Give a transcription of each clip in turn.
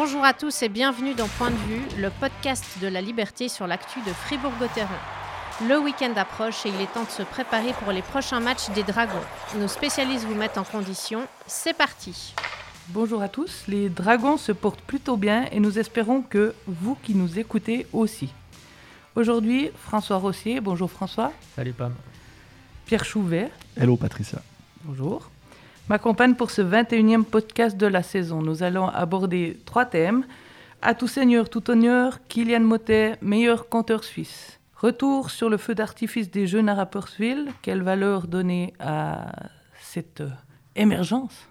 Bonjour à tous et bienvenue dans Point de vue, le podcast de la liberté sur l'actu de Fribourg-Gotteron. Le week-end approche et il est temps de se préparer pour les prochains matchs des Dragons. Nos spécialistes vous mettent en condition. C'est parti. Bonjour à tous, les Dragons se portent plutôt bien et nous espérons que vous qui nous écoutez aussi. Aujourd'hui, François Rossier. Bonjour François. Salut Pam. Pierre Chouvet. Hello Patricia. Bonjour. M'accompagne pour ce 21e podcast de la saison. Nous allons aborder trois thèmes. À tout seigneur, tout honneur, Kylian Motet, meilleur compteur suisse. Retour sur le feu d'artifice des Jeux à Rapperswil. Quelle valeur donner à cette euh, émergence?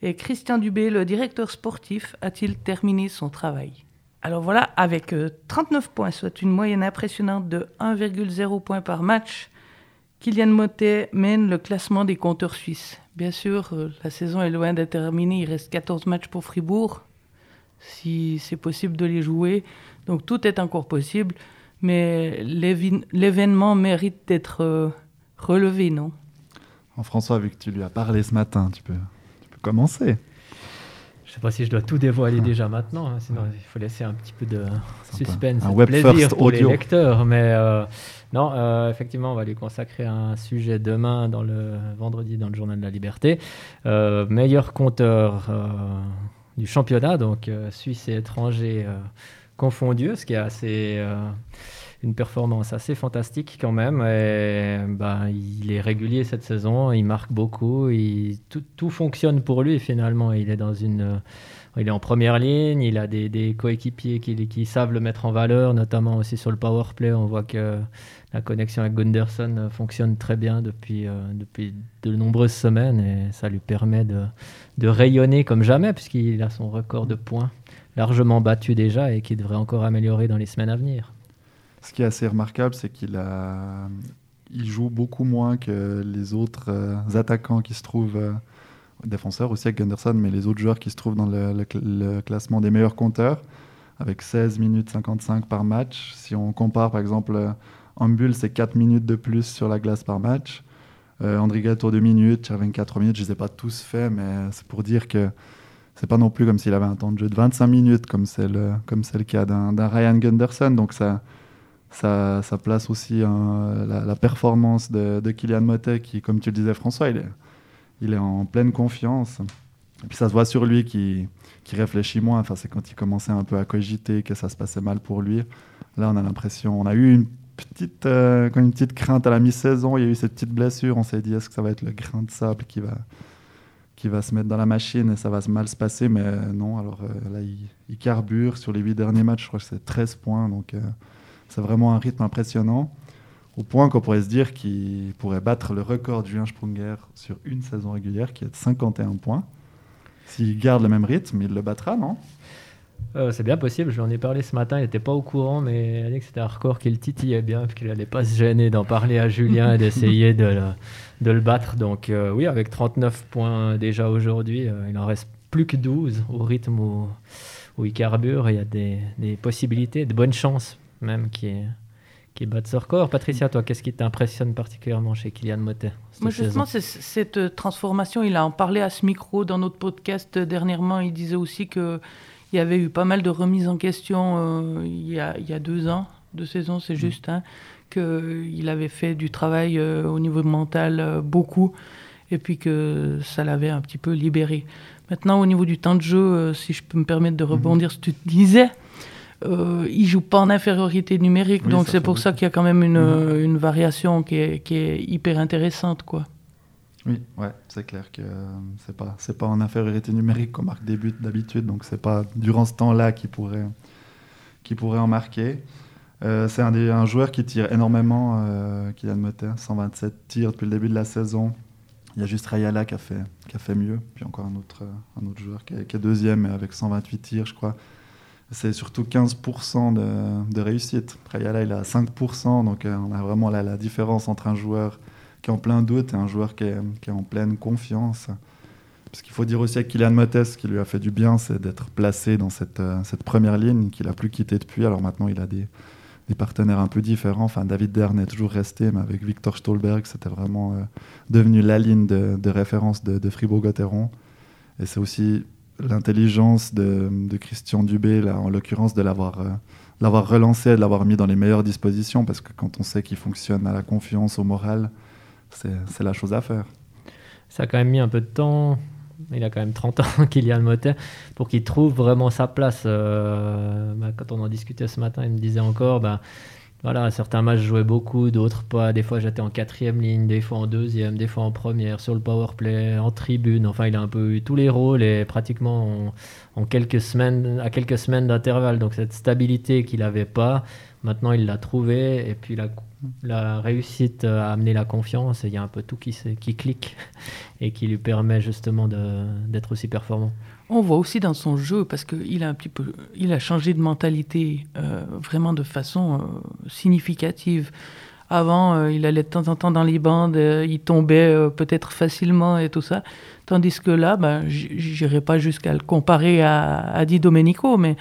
Et Christian Dubé, le directeur sportif, a-t-il terminé son travail? Alors voilà, avec 39 euh, points, soit une moyenne impressionnante de 1,0 points par match, Kylian Motet mène le classement des compteurs suisses. Bien sûr, euh, la saison est loin d'être terminée, il reste 14 matchs pour Fribourg, si c'est possible de les jouer. Donc tout est encore possible, mais l'événement mérite d'être euh, relevé, non? François, vu que tu lui as parlé ce matin, tu peux, tu peux commencer. Je ne sais pas si je dois tout dévoiler déjà maintenant, hein, sinon il faut laisser un petit peu de suspense, un web plaisir pour audio. les lecteurs. Mais euh, non, euh, effectivement, on va lui consacrer un sujet demain, dans le vendredi, dans le Journal de la Liberté. Euh, meilleur compteur du championnat, donc Suisse et étranger confondus, ce qui est assez une performance assez fantastique quand même. Et, bah, il est régulier cette saison, il marque beaucoup, il, tout, fonctionne pour lui finalement. Il est dans une, il est en première ligne, il a des, coéquipiers qui, qui, savent le mettre en valeur, notamment aussi sur le power play. On voit que la connexion avec Gunderson fonctionne très bien depuis, euh, depuis de nombreuses semaines et ça lui permet de, de rayonner comme jamais puisqu'il a son record de points largement battu déjà et qui devrait encore améliorer dans les semaines à venir. Ce qui est assez remarquable, c'est qu'il a... il joue beaucoup moins que les autres euh, attaquants qui se trouvent, euh, défenseurs aussi avec Gunderson, mais les autres joueurs qui se trouvent dans le, classement des meilleurs compteurs, avec 16 minutes 55 par match. Si on compare par exemple, en bulle, c'est 4 minutes de plus sur la glace par match. Euh, André Gatto 2 minutes, Chervin 4 minutes, je ne les ai pas tous faits, mais c'est pour dire que c'est pas non plus comme s'il avait un temps de jeu de 25 minutes comme celle, comme celle qu'il y a d'un Ryan Gunderson. Donc ça, ça, place aussi la, performance de, Kylian Motet, qui, comme tu le disais, François, il est, il est en pleine confiance. Et puis ça se voit sur lui qui, qui réfléchit moins. Enfin, c'est quand il commençait un peu à cogiter que ça se passait mal pour lui. Là, on a l'impression, on a eu une petite, euh, une petite crainte à la mi-saison. Il y a eu cette petite blessure. On s'est dit, est-ce que ça va être le grain de sable qui va, qui va se mettre dans la machine et ça va mal se passer? Mais non, alors euh, là, il, carbure. Sur les huit derniers matchs, je crois que c'est 13 points. Donc, euh, c'est vraiment un rythme impressionnant, au point qu'on pourrait se dire qu'il pourrait battre le record de Julien Sprunger sur une saison régulière, qui est de 51 points. S'il garde le même rythme, il le battra, non? Euh, c'est bien possible, je lui en ai parlé ce matin, il n'était pas au courant, mais il a dit que c'était un record qu'il titillait bien, qu'il n'allait pas se gêner d'en parler à Julien et d'essayer de, le, de, le battre. Donc euh, oui, avec 39 points déjà aujourd'hui, euh, il en reste plus que 12 au rythme où, où il carbure. Il y a des, des possibilités, de bonnes chances même qui est qui bat ce record. Patricia, toi, qu'est-ce qui t'impressionne particulièrement chez Kylian Motet Moi, justement, c'est cette transformation. Il a en parlé à ce micro dans notre podcast dernièrement. Il disait aussi qu'il y avait eu pas mal de remises en question euh, il, y a, il, y a, deux ans, deux saisons, c'est mm. juste, hein, qu'il avait fait du travail au niveau mental beaucoup et puis que ça l'avait un petit peu libéré. Maintenant, au niveau du temps de jeu, si je peux me permettre de mm-hmm. rebondir sur ce que tu disais, euh, il joue pas en infériorité numérique, donc c'est pour ça qu'il y a quand même une, mhm. une variation qui est, qui est, hyper intéressante, quoi. Oui, ouais, c'est clair que c'est pas pas en infériorité numérique qu'on marque des buts d'habitude, donc c'est pas durant ce temps-là qu'il pourrait qui pourrait en marquer. Euh, c'est un, un, joueur qui tire énormément, euh, Kylian Motter, 127 tirs depuis le début de la saison. Il y a juste Rayala qui a fait, qui a fait mieux, puis encore un autre, un autre joueur qui est, qui est deuxième avec 128 tirs, je crois c'est surtout 15% de, de, réussite. Prayala, il a 5%, donc euh, on a vraiment la, la, différence entre un joueur qui est en plein doute et un joueur qui est, en pleine confiance. Parce qu'il faut dire aussi à Kylian Mottes, ce qui lui a fait du bien, c'est d'être placé dans cette, euh, première ligne qu'il n'a plus quitté depuis. Alors maintenant, il a des, partenaires un peu différents. Enfin, David Dern est toujours resté, mais avec Victor Stolberg, c'était vraiment euh, devenu la ligne de, référence de, Fribourg-Gotteron. Et c'est aussi l'intelligence de, de Christian Dubé, là, en l'occurrence, de l'avoir euh, l'avoir relancé, de l'avoir mis dans les meilleures dispositions, parce que quand on sait qu'il fonctionne à la confiance, au moral, c'est la chose à faire. Ça a quand même mis un peu de temps. Il a quand même 30 ans, Kylian Motet, pour qu'il trouve vraiment sa place. Euh, bah, quand on en discutait ce matin, il me disait encore, bah, voilà, certains matchs je jouais beaucoup, d'autres pas. Des fois j'étais en quatrième ligne, des fois en deuxième, des fois en première, sur le power play, en tribune. Enfin, il a un peu eu tous les rôles et pratiquement en, en quelques semaines, à quelques semaines d'intervalle. Donc cette stabilité qu'il n'avait pas, maintenant il l'a trouvé et puis la, réussite à amener la confiance. Et il y a un peu tout qui, clique et qui lui permet justement d'être aussi performant. On voit aussi dans son jeu parce qu'il a un petit peu, il a changé de mentalité euh, vraiment de façon euh, significative. Avant, euh, il allait de temps en temps dans les bandes, il tombait peut-être facilement et tout ça. Tandis que là, ben, j'irai pas jusqu'à le comparer à, à Di Domenico, mais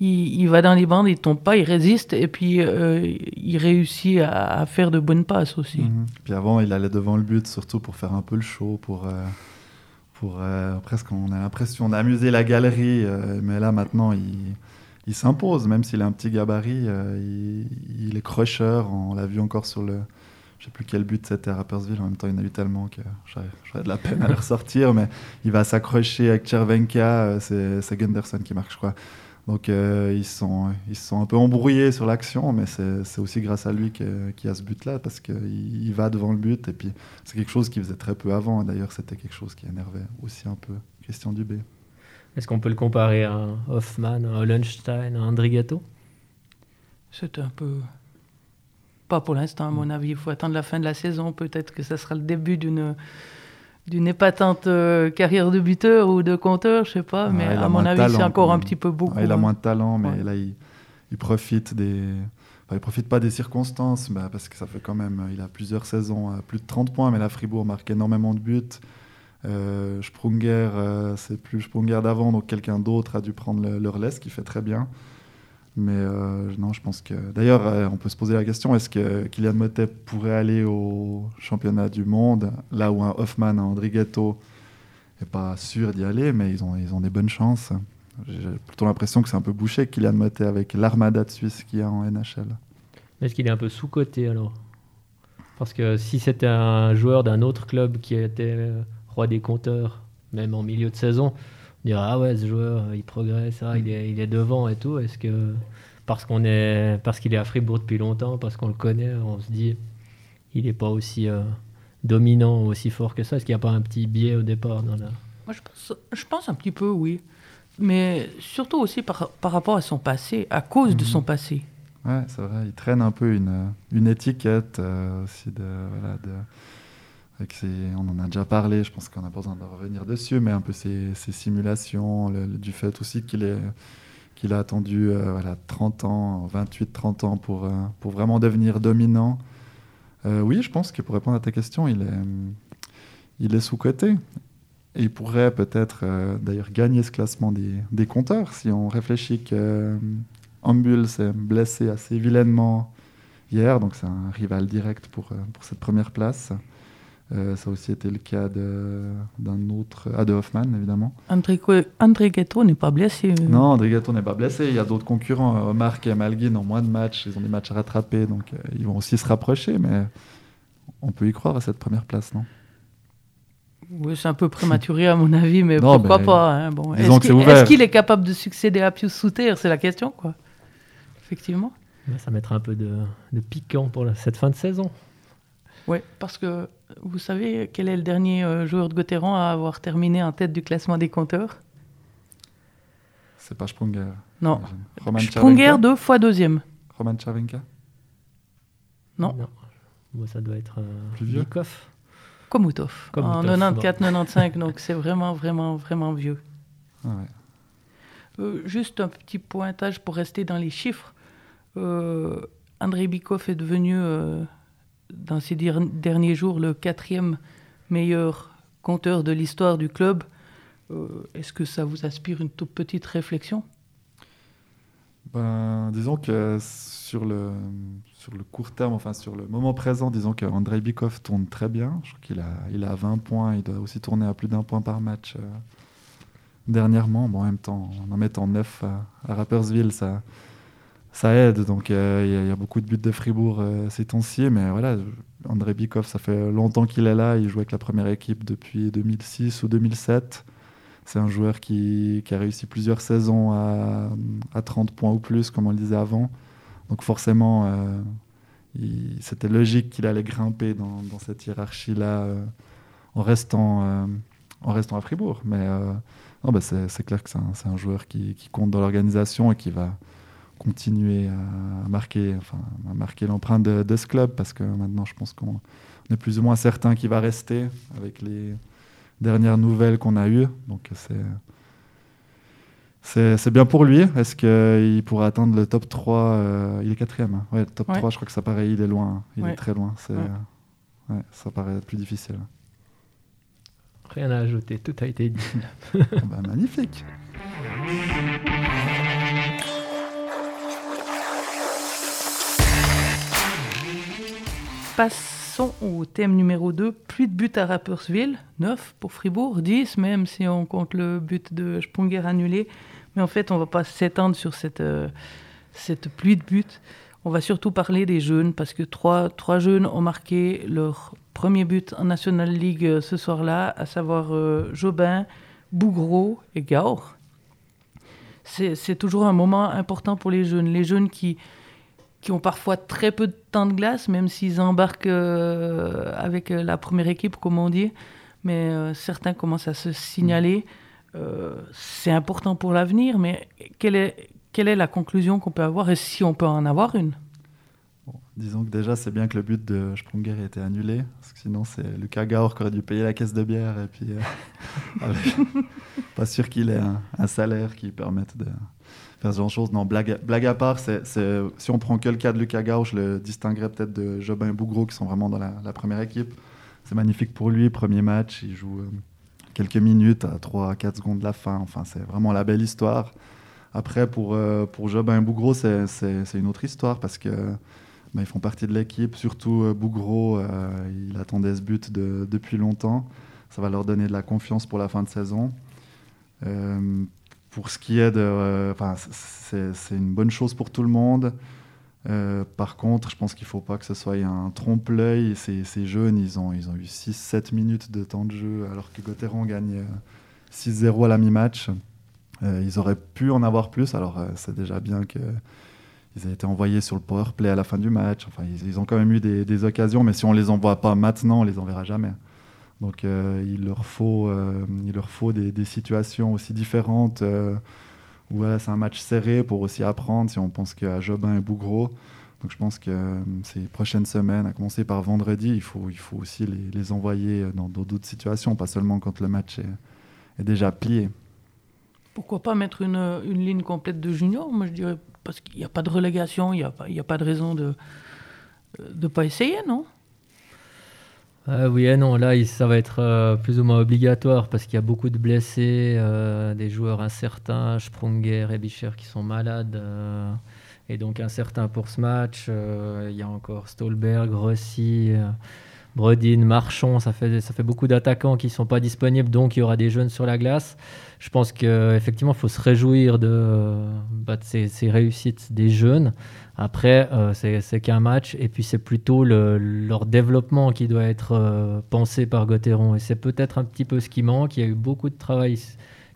il, il va dans les bandes, il tombe pas, il résiste et puis euh, il réussit à, à faire de bonnes passes aussi. Mhm. Puis avant, il allait devant le but, surtout pour faire un peu le show, pour, euh, pour euh, presque, on a l'impression d'amuser la galerie. mais là, maintenant, il, il s'impose, même s'il a un petit gabarit. il, il est crusher. On l'a vu encore sur le. Je sais plus quel but c'était à Rapperswil. En même temps, il y en a eu tellement que j'aurais de la peine à le ressortir. Mais il va s'accrocher avec Chervenka. c'est c'est Gunderson qui marque, je crois. Donc euh, ils, sont, ils se sont un peu embrouillés sur l'action, mais c'est aussi grâce à lui qu'il y a ce but-là, parce qu'il il va devant le but, et puis c'est quelque chose qu'il faisait très peu avant, et d'ailleurs c'était quelque chose qui énervait aussi un peu Christian Dubé. Est-ce qu'on peut le comparer à un Hoffman, à un Hollenstein, à un Andrigato? C'est un peu. Pas pour l'instant, à mon avis. Il faut attendre la fin de la saison. Peut-être que ça sera le début d'une d'une épatante euh, carrière de buteur ou de compteur, je sais pas. Ouais, mais à mon avis, c'est talent, encore un petit peu beaucoup. Ouais, il a hein. moins de talent, mais Ouais. là il, il profite des. enfin, il profite pas des circonstances, bah, parce que ça fait quand même. Il a plusieurs saisons à plus de 30 points, mais la Fribourg marque énormément de buts. Euh, Sprunger, euh, c'est plus Sprunger d'avant, donc quelqu'un d'autre a dû prendre le, le relais, ce qui fait très bien. Mais euh, non, je pense que. D'ailleurs, euh, on peut se poser la question est-ce que Kylian Motet pourrait aller au championnat du monde, là où un Hoffman, un Andrigetto n'est pas sûr d'y aller, mais ils ont, ils ont des bonnes chances. J'ai plutôt l'impression que c'est un peu bouché, Kylian Motet, avec l'armada de Suisse qu'il y a en NHL. Est-ce qu'il est un peu sous-coté alors? Parce que si c'était un joueur d'un autre club qui était euh, roi des compteurs, même en milieu de saison, on dirait ah ouais ce joueur il progresse, ah, il, est, il est devant et tout. Est-ce que parce qu'on est parce qu'il est à Fribourg depuis longtemps, parce qu'on le connaît, on se dit il n'est pas aussi euh, dominant, aussi fort que ça? Est-ce qu'il n'y a pas un petit biais au départ dans la... Moi, je pense, je pense un petit peu, oui. Mais surtout aussi par, par rapport à son passé, à cause de Mhm. son passé. Ouais, c'est vrai, il traîne un peu une, une étiquette euh, aussi de. Voilà, on en a déjà parlé, je pense qu'on n'a pas besoin de revenir dessus, mais un peu ses simulations, du fait aussi qu'il a attendu euh, voilà, 30 ans, 28-30 ans pour, euh, pour vraiment devenir dominant. Euh, oui, je pense que pour répondre à ta question, il est, sous-coté. Et il pourrait peut-être euh, d'ailleurs gagner ce classement des, compteurs si on réfléchit que euh, Ambul s'est blessé assez vilainement hier, donc c'est un rival direct euh, pour cette première place. Euh, ça a aussi été le cas de- d'un autre, ah, de Hoffman évidemment. André, André Ghetto n'est pas blessé. euh. Non, André Gatto n'est pas blessé. Il y a d'autres concurrents. Omar et Malguin ont moins de matchs. Ils ont des matchs à rattraper. Donc, euh, ils vont aussi se rapprocher. Mais on peut y croire à cette première place, non? Oui, c'est un peu prématuré à mon avis, mais Non, pourquoi mais pas. hein, bon. Est-ce qu'il ouvert. est-ce qu'il est capable de succéder à Pius Souter? C'est la question, quoi. Effectivement. Ça mettra un peu de, de piquant pour la- cette fin de saison. Oui, parce que vous savez quel est le dernier euh, joueur de Gauthieron à avoir terminé en tête du classement des compteurs? C'est pas Sprunger. Non. Roman Sprunger, deux fois deuxième. Roman Červenka Non. Bon, ça doit être euh. Komoutov, En 94-95, donc c'est vraiment, vraiment, vraiment vieux. Ah ouais. Euh, juste un petit pointage pour rester dans les chiffres. Euh, André Bikov est devenu, euh, dans ces derniers jours, le quatrième meilleur compteur de l'histoire du club. Euh, Est-ce que ça vous inspire une toute petite réflexion? Ben, disons que sur le, sur le court terme, enfin sur le moment présent, disons qu'Andrei Bikov tourne très bien. Je crois qu'il a, il a 20 points. Il doit aussi tourner à plus d'un point par match euh, dernièrement. Bon, en même temps, en en mettant 9 à, à Rappersville, ça, ça aide. Donc euh, il y, a- beaucoup de buts de Fribourg euh, ces temps-ci. Mais voilà, André Bikov, ça fait longtemps qu'il est là. Il joue avec la première équipe depuis 2006 ou 2007. C'est un joueur qui, qui a réussi plusieurs saisons à, à 30 points ou plus, comme on le disait avant. Donc forcément, euh, c'était logique qu'il allait grimper dans, dans cette hiérarchie-là en, restant, en restant à Fribourg. Mais bah, c'est clair que c'est un, un joueur qui, qui compte dans l'organisation et qui va continuer à, marquer, enfin, à marquer l'empreinte de, de ce club parce que maintenant, je pense qu'on est plus ou moins certain qu'il va rester avec les dernières nouvelles qu'on a eues. Donc c'est c'est bien pour lui. Est-ce qu'il pourra atteindre le top 3 euh, Il est quatrième. hein. Ouais, le top Ouais. 3, je crois que ça paraît, il est loin. Il Ouais. est très loin. C'est, Ouais. ouais, ça paraît plus difficile. Rien à ajouter, tout a été dit. Ah bah, magnifique. Passons au thème numéro 2, plus de buts à Rapperswil, 9 pour Fribourg, 10 même si on compte le but de Sprunger annulé. Mais en fait, on ne va pas s'étendre sur cette, euh, cette pluie de buts. On va surtout parler des jeunes parce que trois, jeunes ont marqué leur premier but en National League euh, ce soir-là, à savoir euh, Jobin, Bougro et Gaur. C'est toujours un moment important pour les jeunes. Les jeunes qui, qui ont parfois très peu de temps de glace, même s'ils embarquent euh, avec euh, la première équipe, comme on dit. Mais euh, certains commencent à se signaler. Euh, c'est important pour l'avenir, mais quelle est, quelle est la conclusion qu'on peut avoir? Et si on peut en avoir une? Bon, disons que déjà, c'est bien que le but de Sprunger ait été annulé, parce que sinon, c'est Lucas Gaur qui aurait dû payer la caisse de bière. Et puis, avec- pas sûr qu'il ait un, un salaire qui permette de faire ce genre de choses. Non, blague, à- part, si on prend que le cas de Lucas Gaur, je le distinguerais peut-être de Jobin et Bougro, qui sont vraiment dans la, première équipe. C'est magnifique pour lui, premier match, il joue euh, quelques minutes à 3 à 4 secondes de la fin. Enfin, c'est vraiment la belle histoire. Après, pour, euh, pour Jobin et Bougro, c'est, une autre histoire parce que bah, ils font partie de l'équipe, surtout euh, euh, il attendait ce but de- depuis longtemps. Ça va leur donner de la confiance pour la fin de saison. Pour ce qui est de... euh, enfin, c'est une bonne chose pour tout le monde. Euh, par contre, je pense qu'il ne faut pas que ce soit un trompe-l'œil. Ces, jeunes, ils ont, eu 6-7 minutes de temps de jeu alors que Gauthieron gagne euh, 6-0 à la mi-match. Euh, ils auraient pu en avoir plus. Alors, euh, c'est déjà bien que ils aient été envoyés sur le power play à la fin du match. Enfin, ils, ont quand même eu des, occasions, mais si on les envoie pas maintenant, on les enverra jamais. Donc, euh, il leur faut, euh, il leur faut des, situations aussi différentes. euh, où voilà, c'est un match serré pour aussi apprendre. Si on pense qu'à Jobin et Bougro, donc je pense que euh, ces prochaines semaines, à commencer par vendredi, il faut, il faut aussi les, envoyer dans d'autres situations, pas seulement quand le match est, déjà plié. Pourquoi pas mettre une, ligne complète de juniors Moi, je dirais, parce qu'il n'y a pas de relégation, il n'y a, a pas de raison de ne pas essayer, non? Euh, oui et non, là ça va être euh, plus ou moins obligatoire parce qu'il y a beaucoup de blessés, euh, des joueurs incertains, Sprunger et Bicher qui sont malades euh, et donc incertains pour ce match. Il y a encore Stolberg, Rossi, Bredin, Marchand, ça fait, ça fait beaucoup d'attaquants qui ne sont pas disponibles, donc il y aura des jeunes sur la glace. Je pense qu'effectivement il faut se réjouir de, bah, ces, réussites des jeunes. Après, euh, c'est qu'un match, et puis c'est plutôt le- leur développement qui doit être euh, pensé par Gauthieron. Et c'est peut-être un petit peu ce qui manque. Il y a eu beaucoup de travail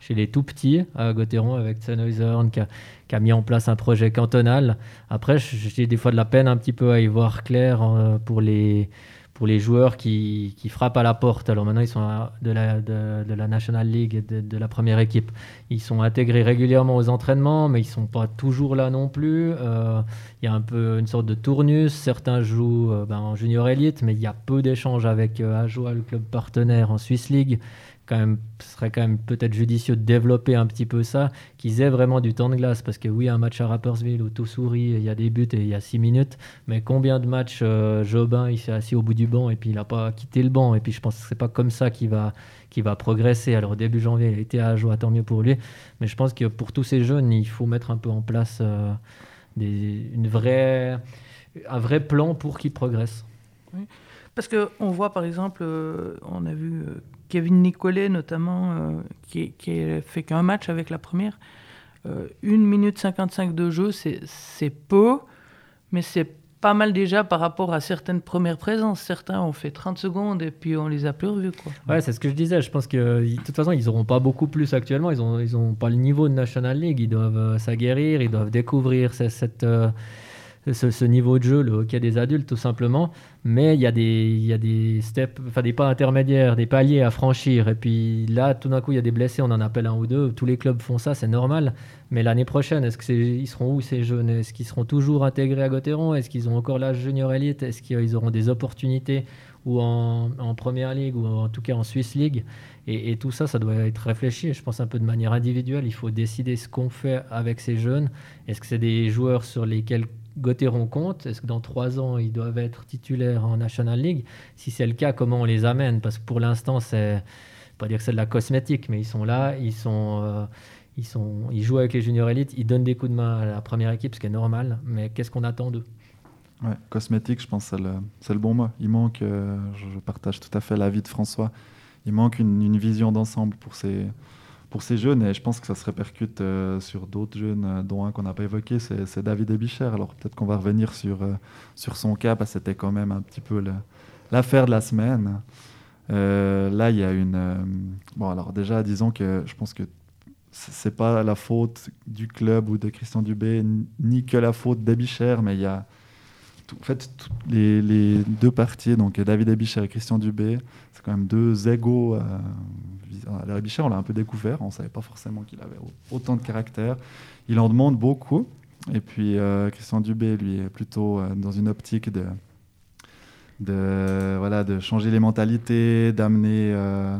chez les tout petits à Gauthieron avec Sennheiser qui a, mis en place un projet cantonal. Après, j'ai des fois de la peine un petit peu à y voir clair euh, pour les, pour les joueurs qui, qui frappent à la porte. Alors maintenant, ils sont de la, de, la National League et de, la première équipe. Ils sont intégrés régulièrement aux entraînements, mais ils sont pas toujours là non plus. Euh, il y a un peu une sorte de tournus. Certains jouent euh, ben, en junior élite, mais il y a peu d'échanges avec euh, Ajoa, le club partenaire en Swiss League. Quand même, ce serait quand même peut-être judicieux de développer un petit peu ça, qu'ils aient vraiment du temps de glace. Parce que oui, un match à Rapperswil où tout sourit, il y a des buts et il y a 6 minutes. Mais combien de matchs euh, Jobin, il s'est assis au bout du banc et puis il n'a pas quitté le banc. Et puis je pense que c'est pas comme ça qu'il va, qu'il va progresser. Alors début janvier, il été à Ajoa, tant mieux pour lui. Mais je pense que pour tous ces jeunes, il faut mettre un peu en place euh, des, une vraie, un vrai plan pour qu'ils progressent. Parce qu'on voit par exemple, on a vu Kevin Nicolet notamment, qui, qui fait qu'un match avec la première. 1 minute 55 de jeu, c'est peu, mais c'est pas mal déjà par rapport à certaines premières présences. Certains ont fait 30 secondes et puis on les a plus revus. Quoi. Ouais, c'est ce que je disais. Je pense que de toute façon, ils n'auront pas beaucoup plus actuellement. Ils n'ont ils ont pas le niveau de National League. Ils doivent euh, s'aguerrir, ils doivent découvrir cette, euh, ce, niveau de jeu, le hockey des adultes, tout simplement. Mais il y a des, il y a des steps, enfin des pas intermédiaires, des paliers à franchir. Et puis là, tout d'un coup, il y a des blessés, on en appelle un ou deux. Tous les clubs font ça, c'est normal. Mais l'année prochaine, est-ce qu'ils seront où ces jeunes? Est-ce qu'ils seront toujours intégrés à Gauthieron Est-ce qu'ils ont encore l'âge junior élite Est-ce qu'ils auront des opportunités ou en, première ligue ou en tout cas en Swiss League? Et, tout ça, ça doit être réfléchi. Je pense un peu de manière individuelle. Il faut décider ce qu'on fait avec ces jeunes. Est-ce que c'est des joueurs sur lesquels Gauthieron compte Est-ce que dans trois ans, ils doivent être titulaires en National League? Si c'est le cas, comment on les amène? Parce que pour l'instant, c'est pas dire que c'est de la cosmétique, mais ils sont là, ils sont, euh, ils sont, ils jouent avec les juniors élites, ils donnent des coups de main à la première équipe, ce qui est normal. Mais qu'est-ce qu'on attend d'eux? Cosmétique, je pense, c'est le, bon mot. Il manque, euh, je partage tout à fait l'avis de François, il manque une vision d'ensemble pour ces, pour ces jeunes, et je pense que ça se répercute euh, sur d'autres jeunes, euh, dont un qu'on n'a pas évoqué, c'est David Ebicher. Alors peut-être qu'on va revenir sur, euh, sur son cas, parce que c'était quand même un petit peu l'affaire de la semaine. là, il y a une... bon, alors déjà, disons que je pense que c'est pas la faute du club ou de Christian Dubé, ni que la faute d'Ebicher, mais il y a... en fait, les, deux parties, donc David Ebicher et Christian Dubé, c'est quand même deux égaux Larry Bichard, on l'a un peu découvert, on ne savait pas forcément qu'il avait autant de caractère. Il en demande beaucoup. Et puis euh, Christian Dubé, lui, est plutôt euh, dans une optique de, de, voilà, de changer les mentalités, d'amener, euh,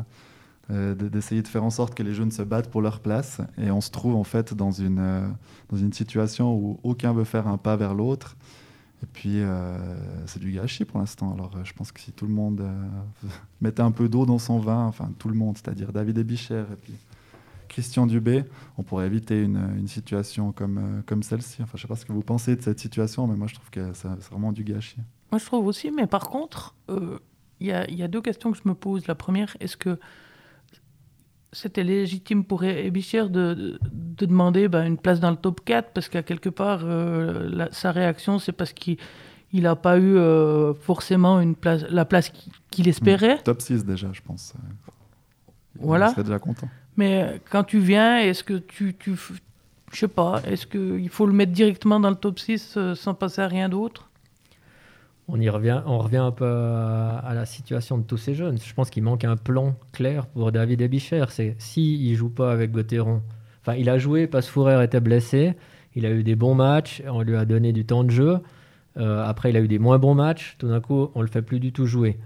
d'essayer de faire en sorte que les jeunes se battent pour leur place. Et on se trouve en fait dans une, dans une situation où aucun veut faire un pas vers l'autre. Et puis, euh, c'est du gâchis pour l'instant. Alors, euh, je pense que si tout le monde euh, mettait un peu d'eau dans son vin, enfin tout le monde, c'est-à-dire David Ebicher et puis Christian Dubé, on pourrait éviter une, situation comme, comme celle-ci. Enfin, je ne sais pas ce que vous pensez de cette situation, mais moi, je trouve que c'est vraiment du gâchis. Moi, je trouve aussi, mais par contre, il y, y, a deux questions que je me pose. La première, est-ce que c'était légitime pour Ebicher de, de, demander ben, une place dans le top 4 parce qu'à quelque part, euh, sa réaction, c'est parce qu'il n'a pas eu euh, forcément une place, la place qu'il espérait. top 6 déjà, je pense. Voilà. Il serait déjà content. Mais quand tu viens, est-ce que tu, tu je sais pas, est-ce qu'il faut le mettre directement dans le top 6 euh, sans passer à rien d'autre? On y revient, on revient un peu à, la situation de tous ces jeunes. Je pense qu'il manque un plan clair pour David Ebicher. C'est si il joue pas avec Gauthieron, enfin il a joué parce que était blessé, il a eu des bons matchs, on lui a donné du temps de jeu. Euh, après, il a eu des moins bons matchs. Tout d'un coup, on le fait plus du tout jouer.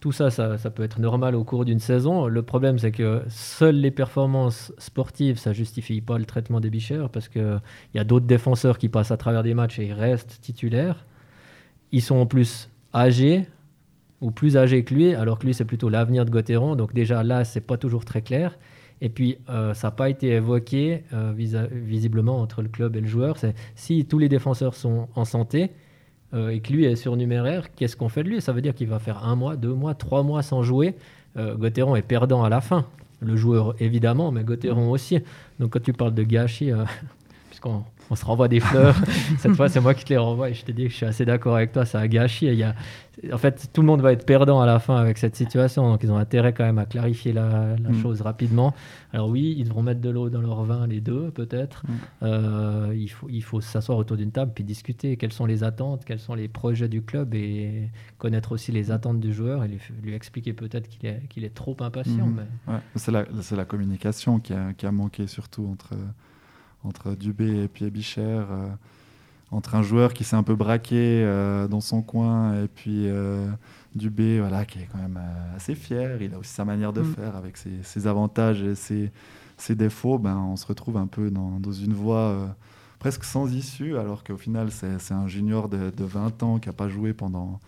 Tout ça, ça, peut être normal au cours d'une saison. Le problème, c'est que seules les performances sportives, ça justifie pas le traitement des parce qu'il y a d'autres défenseurs qui passent à travers des matchs et ils restent titulaires. Ils sont en plus âgés ou plus âgés que lui, alors que lui, c'est plutôt l'avenir de Gauthieron. Donc déjà là, c'est pas toujours très clair. Et puis, euh, ça n'a pas été évoqué euh, visiblement entre le club et le joueur. C'est si tous les défenseurs sont en santé euh, et que lui est surnuméraire, qu'est-ce qu'on fait de lui? Ça veut dire qu'il va faire un mois, deux mois, trois mois sans jouer. Gauthieron est perdant à la fin. Le joueur, évidemment, mais Gauthieron aussi. Donc, quand tu parles de gâchis, puisqu'on on se renvoie des fleurs. Cette fois, c'est moi qui te les renvoie et je te dis que je suis assez d'accord avec toi, ça a gâché. Y a... En fait, tout le monde va être perdant à la fin avec cette situation, donc ils ont intérêt quand même à clarifier la, mm. chose rapidement. Alors oui, ils devront mettre de l'eau dans leur vin, les deux, peut-être. Mm. Euh, il faut, il faut s'asseoir autour d'une table puis discuter quelles sont les attentes, quels sont les projets du club? Et connaître aussi les attentes du joueur et lui, expliquer peut-être qu'il est, qu'il est trop impatient. Mm. Mais... c'est, la, la, communication qui a, qui a manqué surtout entre entre Dubé et Pierre Bicher, euh, entre un joueur qui s'est un peu braqué euh, dans son coin et puis euh, Dubé, voilà, qui est quand même assez fier. Il a aussi sa manière de mm. faire avec ses, avantages et ses, ses, défauts. Ben, on se retrouve un peu dans, dans une voie presque sans issue, alors qu'au final, c'est un junior de, de, 20 ans qui n'a pas joué pendant,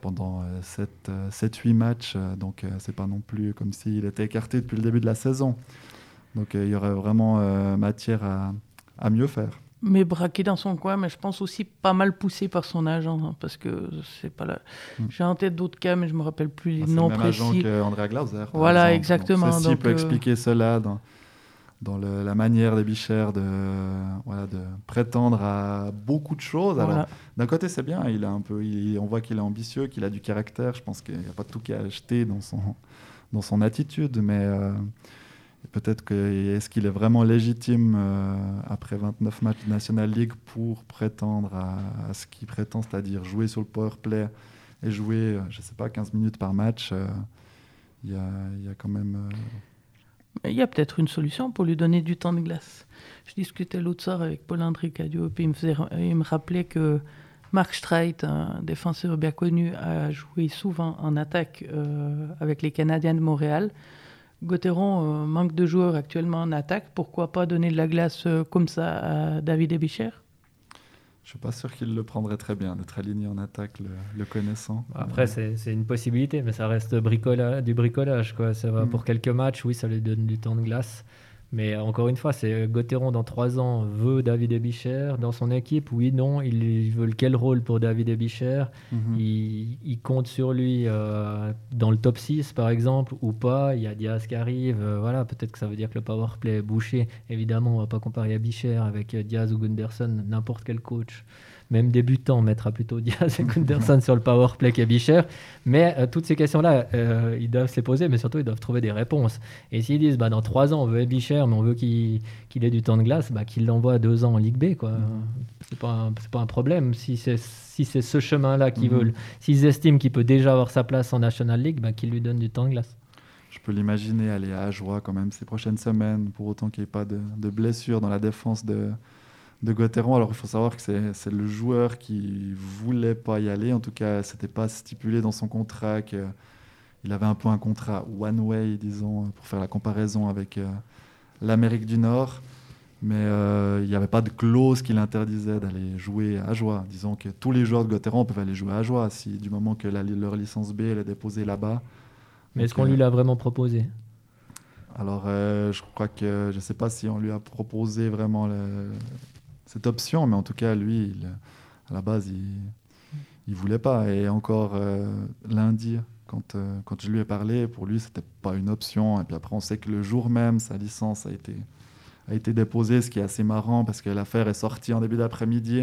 pendant 7-8 matchs. donc, c'est pas non plus comme s'il était écarté depuis le début de la saison. Donc euh, il y aurait vraiment euh, matière à, mieux faire. mais braqué dans son coin, mais je pense aussi pas mal poussé par son agent, hein, parce que c'est pas là. Mm. J'ai en tête d'autres cas, mais je me rappelle plus les Ah, c'est noms le même agent précis. qu'Andrea Glauser. Voilà, exemple. exactement, ceci donc, peut euh, expliquer cela dans, dans le- la manière des Bichères de, voilà, de prétendre à beaucoup de choses. Alors, d'un côté, c'est bien, il a un peu, il- on voit qu'il est ambitieux, qu'il a du caractère. Je pense qu'il n'y a pas tout qui est acheté dans son, dans son attitude, mais euh, peut-être que est-ce qu'il est vraiment légitime euh, après 29 matchs de National League pour prétendre à, ce qu'il prétend, c'est-à-dire jouer sur le power play et jouer, euh, je sais pas, 15 minutes par match. euh, Il y, a, quand même. Il y a peut-être une solution pour lui donner du temps de glace. Je discutais l'autre soir avec Paul-André Cadio, puis il me, il me rappelait que Mark Streit, un défenseur bien connu, a joué souvent en attaque avec les Canadiens de Montréal. Gauthieron euh, manque de joueurs actuellement en attaque. Pourquoi pas donner de la glace euh, comme ça à David Ebicher? Je suis pas sûr qu'il le prendrait très bien d'être aligné en attaque, le, le connaissant. Après, c'est c'est une possibilité, mais ça reste bricola- du bricolage. Quoi. Ça va Mm. pour quelques matchs, oui, ça lui donne du temps de glace. Mais encore une fois, c'est Gauthieron dans trois ans veut David Ebicher dans son équipe. Oui, non, il, il veut quel rôle pour David Ebicher Mhm. il, il compte sur lui euh, dans le top 6 par exemple ou pas? Il y a Diaz qui arrive. euh, voilà, peut-être que ça veut dire que le power play est bouché. Évidemment, on va pas comparer à Bicher avec euh, Diaz ou Gunderson. N'importe quel coach, même débutant, mettra plutôt Diaz et Gunderson sur le power play Bicher. Mais euh, toutes ces questions-là, euh, ils doivent se les poser, mais surtout ils doivent trouver des réponses. Et s'ils disent bah, dans trois ans on veut Bicher, mais on veut qu'il qu'il ait du temps de glace, bah, qu'ils l'envoient deux ans en Ligue B. quoi. Pas, un- c'est pas un problème. Si c'est si ce chemin-là qu'ils Mhm. veulent, s'ils estiment qu'il peut déjà avoir sa place en National League, bah, qu'ils lui donnent du temps de glace. Je peux l'imaginer aller à Ajoie quand même ces prochaines semaines, pour autant qu'il n'y ait pas de, de blessures dans la défense de, de Gauthieron. Alors il faut savoir que c'est le joueur qui voulait pas y aller. En tout cas, c'était pas stipulé dans son contrat qu'il avait un peu un contrat one way, disons, pour faire la comparaison avec euh, l'Amérique du Nord. Mais euh, il n'y avait pas de clause qui l'interdisait d'aller jouer à Ajoie. Disons que tous les joueurs de Gauthieron peuvent aller jouer à Ajoie si du moment que la- leur licence B elle est déposée là-bas. Mais est-ce qu'on euh, lui l'a vraiment proposé? Alors, euh, je crois que je ne sais pas si on lui a proposé vraiment le- cette option, mais en tout cas, lui, à la base, il ne voulait pas. Et encore euh, lundi, quand, euh, quand je lui ai parlé, pour lui, c'était pas une option. Et puis après, on sait que le jour même, sa licence a été, a été déposée, ce qui est assez marrant parce que l'affaire est sortie en début d'après-midi.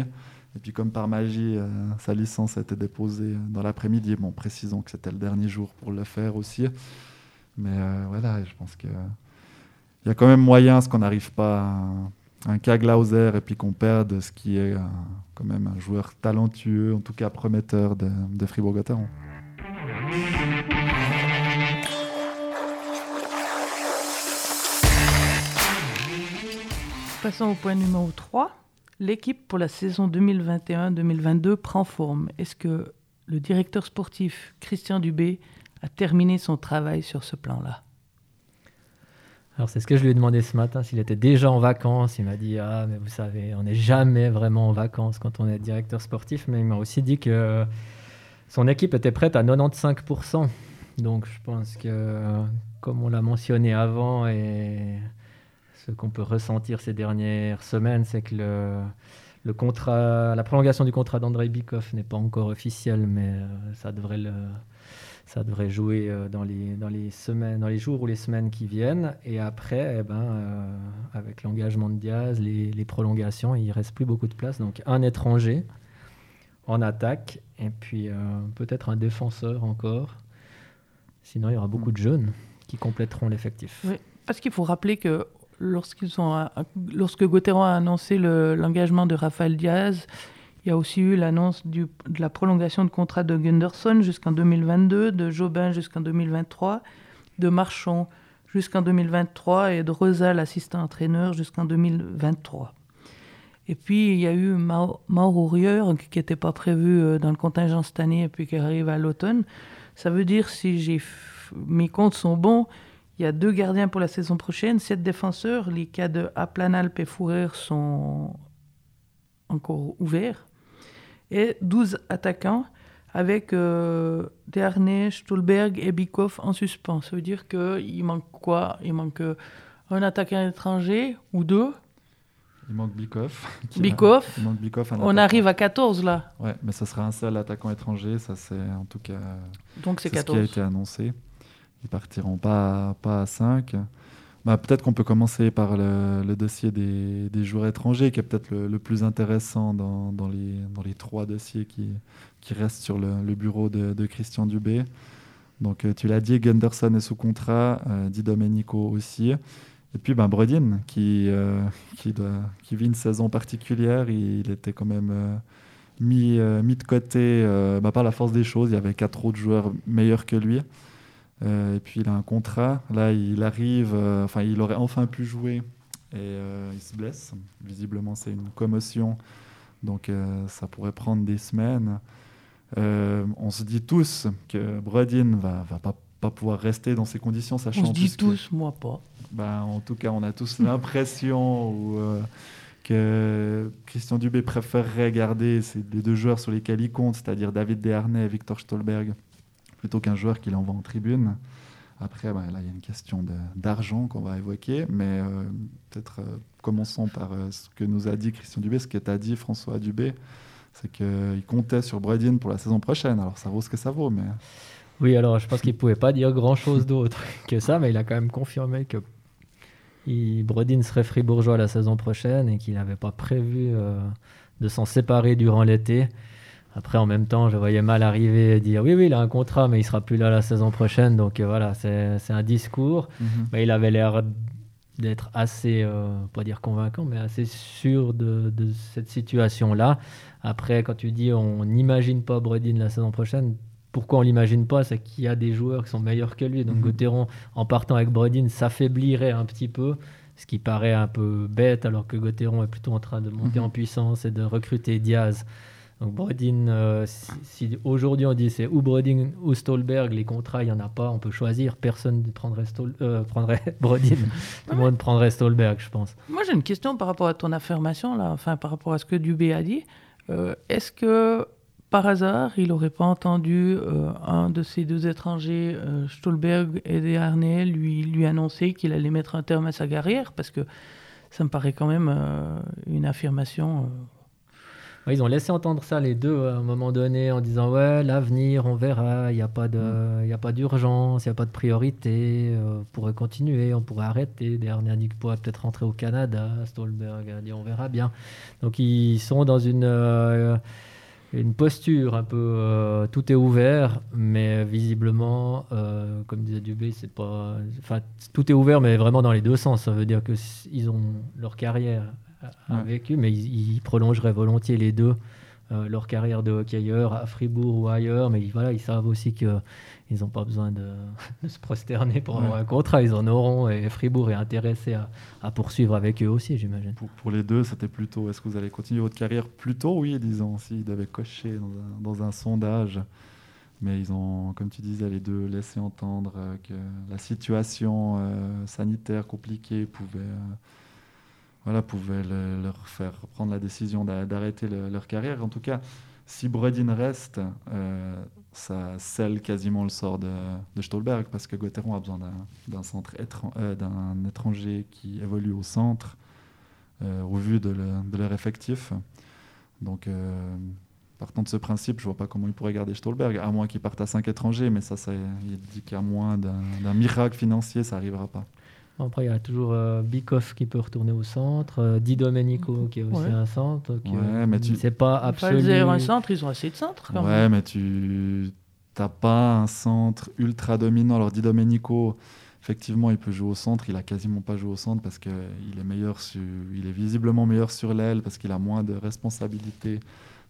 Et puis, comme par magie, euh, sa licence a été déposée dans l'après-midi. Bon, précisons que c'était le dernier jour pour le faire aussi. Mais voilà, je pense que il y a quand même moyen, ce qu'on n'arrive pas à un, un cas Glauser et puis qu'on perde ce qui est un- quand même un joueur talentueux, en tout cas prometteur de, de Fribourg-Gotteron. Passons au point numéro 3. L'équipe pour la saison 2021-2022 prend forme. Est-ce que le directeur sportif Christian Dubé a terminé son travail sur ce plan-là? Alors c'est ce que je lui ai demandé ce matin, s'il était déjà en vacances. Il m'a dit ah mais vous savez, on n'est jamais vraiment en vacances quand on est directeur sportif. Mais il m'a aussi dit que son équipe était prête à 95%. Donc je pense que comme on l'a mentionné avant et ce qu'on peut ressentir ces dernières semaines, c'est que le, la prolongation du contrat d'Andrei Bikov n'est pas encore officielle, mais euh, ça devrait le, ça devrait jouer euh, dans les, dans les semaines, dans les jours ou les semaines qui viennent. Et après, eh ben, euh, avec l'engagement de Diaz, les, prolongations, il reste plus beaucoup de place. Donc un étranger en attaque et puis euh, peut-être un défenseur encore. Sinon, il y aura beaucoup de jeunes qui compléteront l'effectif. Oui. Parce qu'il faut rappeler que lorsqu'ils ont, lorsque Gauthieron a annoncé le- l'engagement de Rafael Diaz, il y a aussi eu l'annonce de la prolongation de contrat de Gunderson jusqu'en 2022, de Jobin jusqu'en 2023, de Marchand jusqu'en 2023 et de Rosa, l'assistant-entraîneur, jusqu'en 2023. Et puis, il y a eu Mau- Mauro qui n'était pas prévu euh, dans le contingent cette année et puis qui arrive à l'automne. Ça veut dire, si mes comptes sont bons, il y a deux gardiens pour la saison prochaine, sept défenseurs. Les cas de Aplanalp et Fourer sont encore ouverts. Et 12 attaquants avec euh, Dernay, Stolberg et Bikov en suspens. Ça veut dire qu'il manque quoi? Il manque euh, un attaquant étranger ou deux? Il manque Bikoff. qui a- Bikoff. Il manque Bikoff. un On arrive à 14 là, Ouais, mais ça sera un seul attaquant étranger. Ça, c'est en tout cas donc c'est c'est ce qui a 14. été annoncé. Ils partiront pas, pas à 5. Bah, peut-être qu'on peut commencer par le, dossier des, joueurs étrangers, qui est peut-être le, plus intéressant dans, les, trois dossiers qui, restent sur le, bureau de, Christian Dubé. Donc, euh, tu l'as dit, Gunderson est sous contrat, euh, Di Domenico aussi. Et puis, ben, Brodin, qui, euh, qui, vit une saison particulière. Il, était quand même euh, mis, de côté bah, par la force des choses. Il y avait quatre autres joueurs meilleurs que lui. Euh, et puis, il a un contrat. Là, il arrive, euh, enfin, il aurait enfin pu jouer et euh, il se blesse. Visiblement, c'est une commotion. Donc, ça pourrait prendre des semaines. On se dit tous que Brodin va, va pas, pas pouvoir rester dans ces conditions, sachant On se dit que- tous, moi pas. ben, en tout cas, on a tous l'impression euh, que Christian Dubé préférerait garder ces, les deux joueurs sur lesquels il compte, c'est-à-dire David Desharnais et Victor Stolberg, plutôt qu'un joueur qu'il envoie en tribune. Après, ben, là, il y a une question d'argent qu'on va évoquer, mais euh, peut-être euh, commençons par euh, ce que nous a dit Christian Dubé, ce que t'a dit François Dubé, c'est qu'il comptait sur Bredin pour la saison prochaine. Alors, ça vaut ce que ça vaut, mais Oui, alors je pense qu'il pouvait pas dire grand-chose d'autre que ça, mais il a quand même confirmé que il, Brodin serait fribourgeois la saison prochaine et qu'il n'avait pas prévu de s'en séparer durant l'été. Après, en même temps, je voyais mal arriver et dire oui, oui, il a un contrat, mais il sera plus là la saison prochaine. Donc euh, voilà, c'est un discours. Mais il avait l'air d'être assez, euh, pas dire convaincant, mais assez sûr de, de cette situation-là. Après, quand tu dis on n'imagine pas Brodin la saison prochaine, pourquoi on l'imagine pas? C'est qu'il y a des joueurs qui sont meilleurs que lui. Donc Mhm. Gauthieron, en partant avec Brodin, s'affaiblirait un petit peu, ce qui paraît un peu bête, alors que Gauthieron est plutôt en train de monter Mhm. en puissance et de recruter Diaz. Donc Brodin, euh, si, si aujourd'hui on dit c'est ou Brodin ou Stolberg, les contrats, il n'y en a pas, on peut choisir. Personne ne prendrait, Stol- euh, prendrait Brodin. Tout le monde prendrait Stolberg, je pense. Moi, j'ai une question par rapport à ton affirmation, là, enfin, par rapport à ce que Dubé a dit. Euh, Est-ce que, par hasard, il n'aurait pas entendu euh, un de ces deux étrangers, Stolberg et Desharnais, lui, lui annoncer qu'il allait mettre un terme à sa carrière? Parce que ça me paraît quand même une affirmation. Ouais, ils ont laissé entendre ça les deux à un moment donné en disant ouais l'avenir on verra il n'y a pas de il y a pas d'urgence il n'y a pas de priorité euh, on pourrait continuer on pourrait arrêter. Dernier pourrait peut-être rentrer au Canada Stolberg a dit on verra bien. Donc ils sont dans une euh, une posture un peu euh, tout est ouvert mais visiblement euh, comme disait Dubé c'est pas enfin tout est ouvert mais vraiment dans les deux sens. Ça veut dire que ils ont leur carrière a- Ouais. vécu mais ils, ils prolongeraient volontiers les deux euh, leur carrière de hockeyeur à Fribourg ou ailleurs mais ils- voilà ils savent aussi que ils n'ont pas besoin de, de se prosterner pour avoir un contrat ils en auront et Fribourg est intéressé à, à poursuivre avec eux aussi j'imagine Pour, pour les deux, c'était plutôt est-ce que vous allez continuer votre carrière plus tôt? Oui, disons, s'ils devaient cocher dans un, dans un sondage. Mais ils ont, comme tu disais, les deux laissé entendre euh, que la situation euh, sanitaire compliquée pouvait, euh, voilà, pouvait le- leur faire prendre la décision d'a- d'arrêter le- leur carrière. En tout cas, si Brodin reste, euh, ça scelle quasiment le sort de, Stolberg parce que Gauthieron a besoin d'un- euh, étranger qui évolue au centre euh, au vu de, le- de leur effectif. Donc, partant de ce principe, je vois pas comment ils pourraient garder Stolberg, à moins qu'ils partent à 5 étrangers, mais ça, il dit qu'à moins d'un d'un miracle financier, ça arrivera pas. Après, il y a toujours euh, Bikoff qui peut retourner au centre, euh, Di Domenico qui est aussi Ouais. un centre. donc, Ouais, mais tu- C'est pas absolu. Falzer, un centre, ils ont assez de centres quand Ouais, même. mais tu n'as pas un centre ultra dominant. Alors, Di Domenico, effectivement, il peut jouer au centre. Il a quasiment pas joué au centre parce qu'il est meilleur sur, il est visiblement meilleur sur l'aile parce qu'il a moins de responsabilités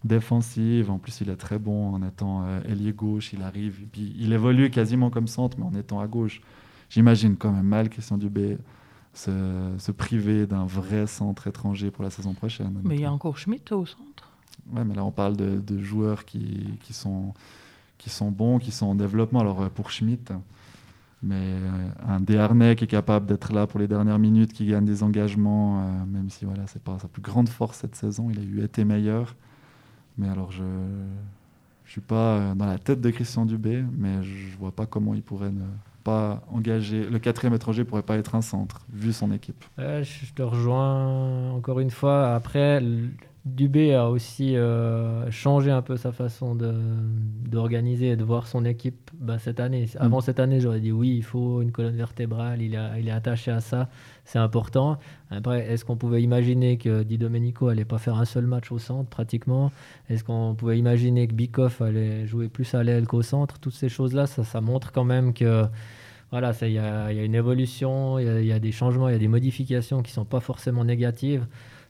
défensives. En plus, il est très bon en étant euh, ailier gauche. Il arrive, et puis il évolue quasiment comme centre, mais en étant à gauche. J'imagine quand même mal Christian Dubé se, se priver d'un vrai centre étranger pour la saison prochaine. Mais il y a encore Schmitt au centre. Ouais, mais là, on parle de, de joueurs qui, qui, sont, qui sont bons, qui sont en développement. Alors, euh, pour Schmitt, mais euh, un Desharnais qui est capable d'être là pour les dernières minutes, qui gagne des engagements, euh, même si voilà, c'est pas sa plus grande force cette saison, il a eu été meilleur. Mais alors, je ne suis pas dans la tête de Christian Dubé, mais je vois pas comment il pourrait ne, pas engager. Le quatrième étranger pourrait pas être un centre, vu son équipe. je te rejoins encore une fois. Après, Dubé a aussi euh, changé un peu sa façon d'organiser et de voir son équipe bah, cette année. Mm. Avant cette année, j'aurais dit oui, il faut une colonne vertébrale, il, il est attaché à ça, c'est important. Après, est-ce qu'on pouvait imaginer que Di Domenico allait pas faire un seul match au centre pratiquement? Est-ce qu'on pouvait imaginer que Bikoff allait jouer plus à l'aile qu'au centre? Toutes ces choses-là, ça, ça, montre quand même que voilà, il y, y, a une évolution, il y, a des changements, il y a des modifications qui sont pas forcément négatives.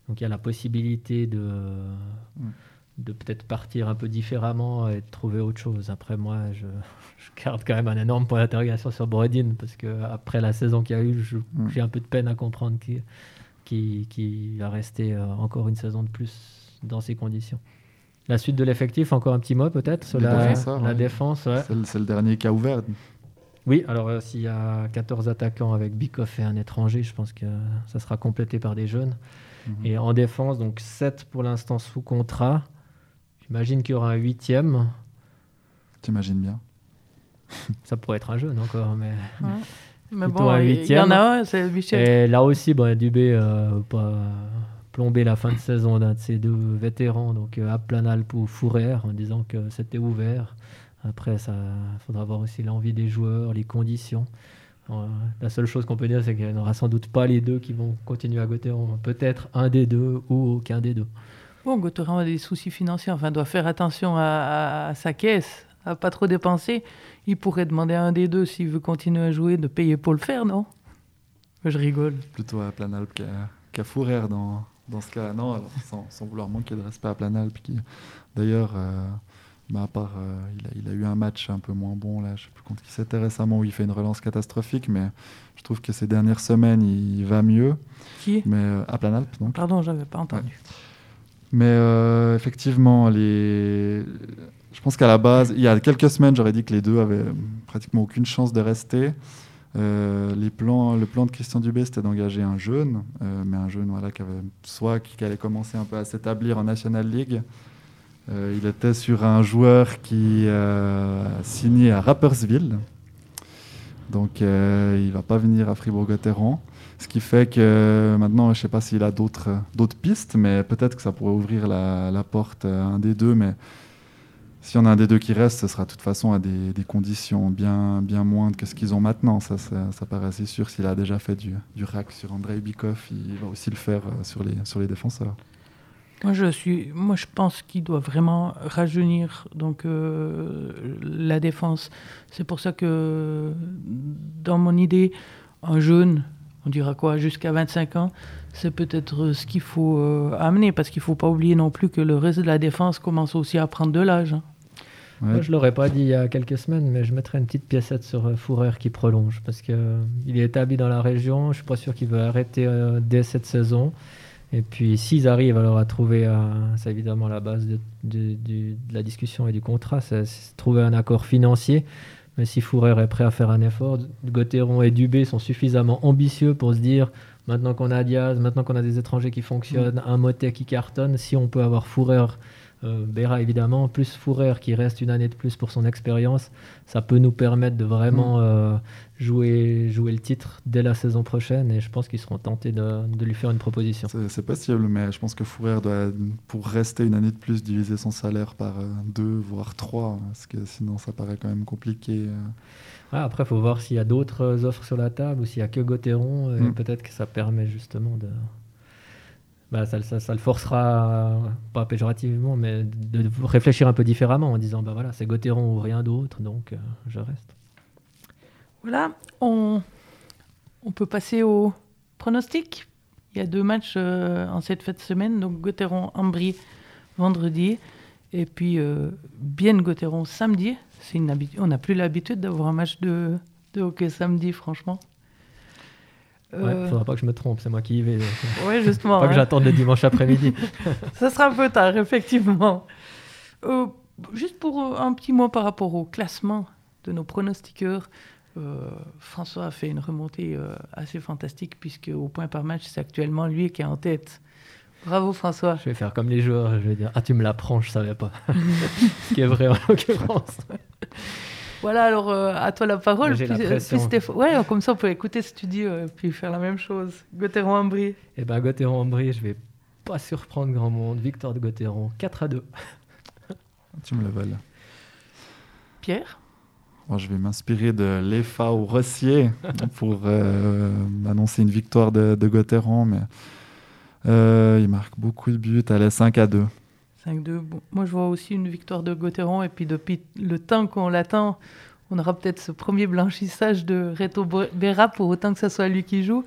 Donc il y a la possibilité de, mm. de peut-être partir un peu différemment et de trouver autre chose. Après, moi, je, garde quand même un énorme point d'interrogation sur Brodin parce qu'après la saison qu'il y a eu, mm. j'ai un peu de peine à comprendre qu'il qui, va rester euh, encore une saison de plus dans ces conditions. La suite de l'effectif, encore un petit mot peut-être sur la, la défense. C'est le, dernier qui a ouvert. Oui, alors euh, s'il y a 14 attaquants avec Bikoff et un étranger, je pense que ça sera complété par des jeunes. Et en défense, donc 7 pour l'instant sous contrat. J'imagine qu'il y aura un huitième. T'imagines bien. Ça pourrait être un jeune encore, mais. Mais bon, il y en a un, c'est Michel. Et là aussi, bon, Dubé euh, pas plomber la fin de saison d'un de ces deux vétérans, donc à euh, Planalp ou Fourrer, en disant que c'était ouvert. Après, il faudra voir aussi l'envie des joueurs, les conditions la seule chose qu'on peut dire, c'est qu'il n'y aura sans doute pas les deux qui vont continuer à Gauthieron. Peut-être un des deux ou aucun des deux. Bon, Gauthieron a des soucis financiers, enfin, doit faire attention à, sa caisse, à pas trop dépenser. Il pourrait demander à un des deux, s'il veut continuer à jouer, de payer pour le faire, non? Je rigole. Plutôt à Planalp qu'à Fourrière dans, dans ce cas. Non, sans, vouloir manquer de respect à Planalp, qui d'ailleurs. Euh, bah, à part, euh, il, a, eu un match un peu moins bon, là, je ne sais plus contre qui c'était récemment, où il fait une relance catastrophique, mais je trouve que ces dernières semaines, il va mieux. Qui? Mais, euh, À Planalp, donc. Pardon, je n'avais pas entendu. Mais euh, effectivement, les... je pense qu'à la base, il y a quelques semaines, j'aurais dit que les deux avaient pratiquement aucune chance de rester. les plans, le plan de Christian Dubé, c'était d'engager un jeune, mais un jeune voilà, qui avait soit qui allait commencer un peu à s'établir en National League, euh, il était sur un joueur qui euh, a signé à Rappersville. Donc euh, il ne va pas venir à Fribourg-Gotteron. Ce qui fait que maintenant, je ne sais pas s'il a d'autres pistes, mais peut-être que ça pourrait ouvrir la, porte à un des deux. Mais si on a un des deux qui reste, ce sera de toute façon à des, conditions bien, bien moindres que ce qu'ils ont maintenant. Ça, ça, paraît assez sûr. S'il a déjà fait du, du rack sur Andrei Bikov, il va aussi le faire sur les, sur les défenseurs. Moi, je suis, moi, je pense qu'il doit vraiment rajeunir donc euh, la défense. C'est pour ça que, dans mon idée, un jeune, on dira quoi, jusqu'à 25 ans, c'est peut-être ce qu'il faut euh, amener, parce qu'il ne faut pas oublier non plus que le reste de la défense commence aussi à prendre de l'âge. Hein. Moi, je l'aurais pas dit il y a quelques semaines, mais je mettrais une petite piécette sur euh, Fourreur qui prolonge, parce qu'il il est établi dans la région. Je ne suis pas sûr qu'il veut arrêter dès cette saison. Et puis, s'ils arrivent alors à trouver, c'est évidemment la base de, la discussion et du contrat, c'est trouver un accord financier. Mais si Fourrer est prêt à faire un effort, Gauthieron et Dubé sont suffisamment ambitieux pour se dire maintenant qu'on a Diaz, maintenant qu'on a des étrangers qui fonctionnent, mm. un Motet qui cartonne, si on peut avoir Fourrer euh, Béra évidemment, plus Fourrer qui reste une année de plus pour son expérience, ça peut nous permettre de vraiment mm. euh, jouer, jouer le titre dès la saison prochaine et je pense qu'ils seront tentés de, de, lui faire une proposition. C'est possible, mais je pense que Fourrer doit, pour rester une année de plus, diviser son salaire par euh, deux, voire trois, parce que sinon ça paraît quand même compliqué. après, il faut voir s'il y a d'autres offres sur la table ou s'il n'y a que Gauthieron, mm. peut-être que ça permet justement de bah, ça, le forcera, pas péjorativement, mais de, réfléchir un peu différemment en disant bah voilà, c'est Gauthieron ou rien d'autre, donc euh, je reste. Voilà, on, on peut passer au pronostic. Il y a deux matchs euh, en cette fête semaine, donc Gauthieron-Ambry vendredi, et puis euh, bien Gauthieron samedi. C'est une on n'a plus l'habitude d'avoir un match de, de hockey samedi, franchement. Il ne faudra pas que je me trompe, c'est moi qui y vais. Oui, justement. pas que j'attende le dimanche après-midi. ça sera un peu tard, effectivement. Euh, juste pour euh, un petit mot par rapport au classement de nos pronostiqueurs, euh, François a fait une remontée assez fantastique, puisque au point par match, c'est actuellement lui qui est en tête. Bravo François. Je vais faire comme les joueurs, je vais dire Ah, tu me l'apprends, je savais pas. Ce qui est vrai en l'occurrence. Voilà, alors euh, à toi la parole. J'ai la puis- puis ouais, comme ça on peut écouter ce que tu dis euh, puis faire la même chose. Gauthieron-Ambry. Et ben Gauthieron-Ambry, je vais pas surprendre grand monde. Victoire de Gauthieron, 4 à 2. Tu me le voles. Pierre? Moi, je vais m'inspirer de l'EFA au Rossier pour euh, annoncer une victoire de, de Gauthieron, mais euh, il marque beaucoup de buts. Allez, 5 à 2. 5-2. Bon, moi, je vois aussi une victoire de Gauthieron. Et puis, depuis le temps qu'on l'attend, on aura peut-être ce premier blanchissage de Reto Berra pour autant que ce soit lui qui joue.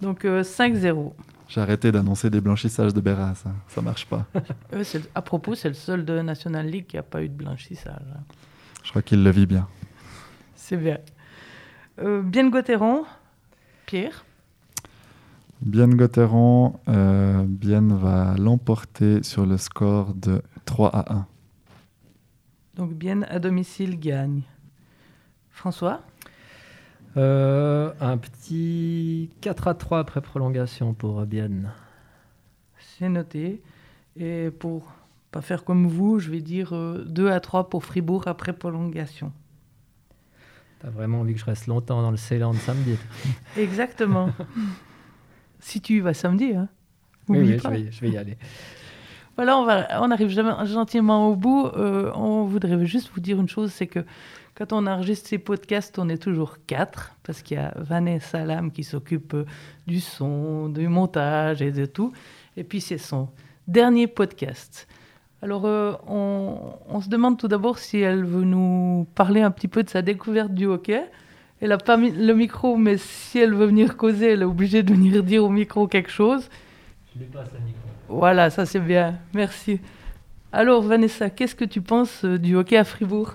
Donc, euh, 5-0. J'ai arrêté d'annoncer des blanchissages de Berra, ça, ça marche pas. Euh, à propos, c'est le seul de National League qui n'a pas eu de blanchissage. hein. Je crois qu'il le vit bien. C'est bien. Euh, bien Gauthieron. Pierre Bien Gauthieron, euh, Bien va l'emporter sur le score de 3 à 1. Donc, bien à domicile gagne. François Euh, un petit 4 à 3 après prolongation pour Bienne. C'est noté. Et pour pas faire comme vous, je vais dire euh, 2 à 3 pour Fribourg après prolongation. T'as vraiment envie que je reste longtemps dans le Ceyland samedi Exactement. si tu y vas samedi, hein. Oui, oui, je vais, je vais y aller. Voilà, on, va, on arrive gentiment au bout. Euh, on voudrait juste vous dire une chose, c'est que quand on enregistre ces podcasts, on est toujours quatre, parce qu'il y a Vanessa Lam qui s'occupe euh, du son, du montage et de tout. Et puis c'est son dernier podcast. Alors euh, on, on se demande tout d'abord si elle veut nous parler un petit peu de sa découverte du hockey. Elle n'a pas mis le micro, mais si elle veut venir causer, elle est obligée de venir dire au micro quelque chose. Je lui passe le micro. Voilà, ça c'est bien. Merci. Alors Vanessa, qu'est-ce que tu penses euh, du hockey à Fribourg?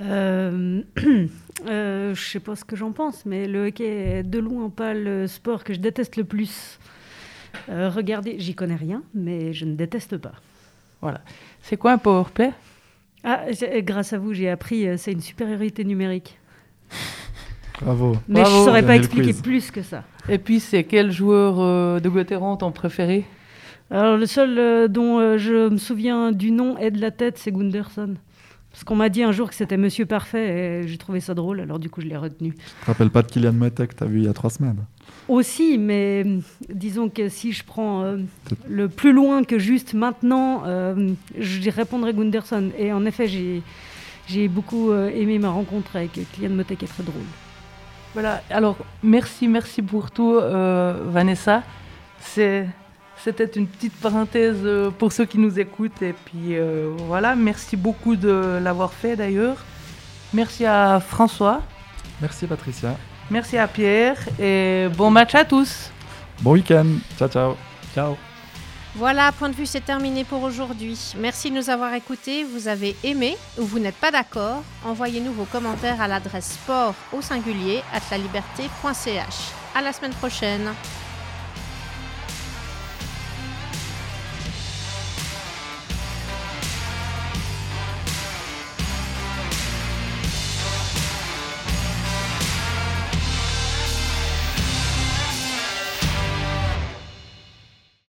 Euh, euh, je sais pas ce que j'en pense, mais le hockey est de loin pas le sport que je déteste le plus. Euh, regardez, j'y connais rien, mais je ne déteste pas. C'est quoi un powerplay Ah, j'ai- grâce à vous, j'ai appris, euh, c'est une supériorité numérique. Bravo. Mais Bravo, je saurais pas expliquer quiz. plus que ça. Et puis c'est quel joueur euh, de Gauthieron ton préféré? Alors, le seul euh, dont euh, je me souviens du nom et de la tête, c'est Gunderson. Parce qu'on m'a dit un jour que c'était Monsieur Parfait et j'ai trouvé ça drôle, alors du coup je l'ai retenu. Tu te rappelles pas de Kylian Motet que tu as vu il y a trois semaines? Aussi, mais hum, disons que si je prends euh, le plus loin que juste maintenant, euh, je répondrai Gunderson. Et en effet, j'ai j'ai beaucoup euh, aimé ma rencontre avec Kylian Motet qui est très drôle. Voilà, alors merci, merci pour tout euh, Vanessa. C'est- C'était une petite parenthèse euh, pour ceux qui nous écoutent. Et puis euh, voilà, merci beaucoup de l'avoir fait d'ailleurs. Merci à François, Merci Patricia. merci à Pierre et bon match à tous. Bon week-end. Ciao, ciao. Ciao. Voilà, point de vue, c'est terminé pour aujourd'hui. Merci de nous avoir écoutés. Vous avez aimé ou vous n'êtes pas d'accord Envoyez-nous vos commentaires à l'adresse sport au singulier at la liberté.ch. À la semaine prochaine.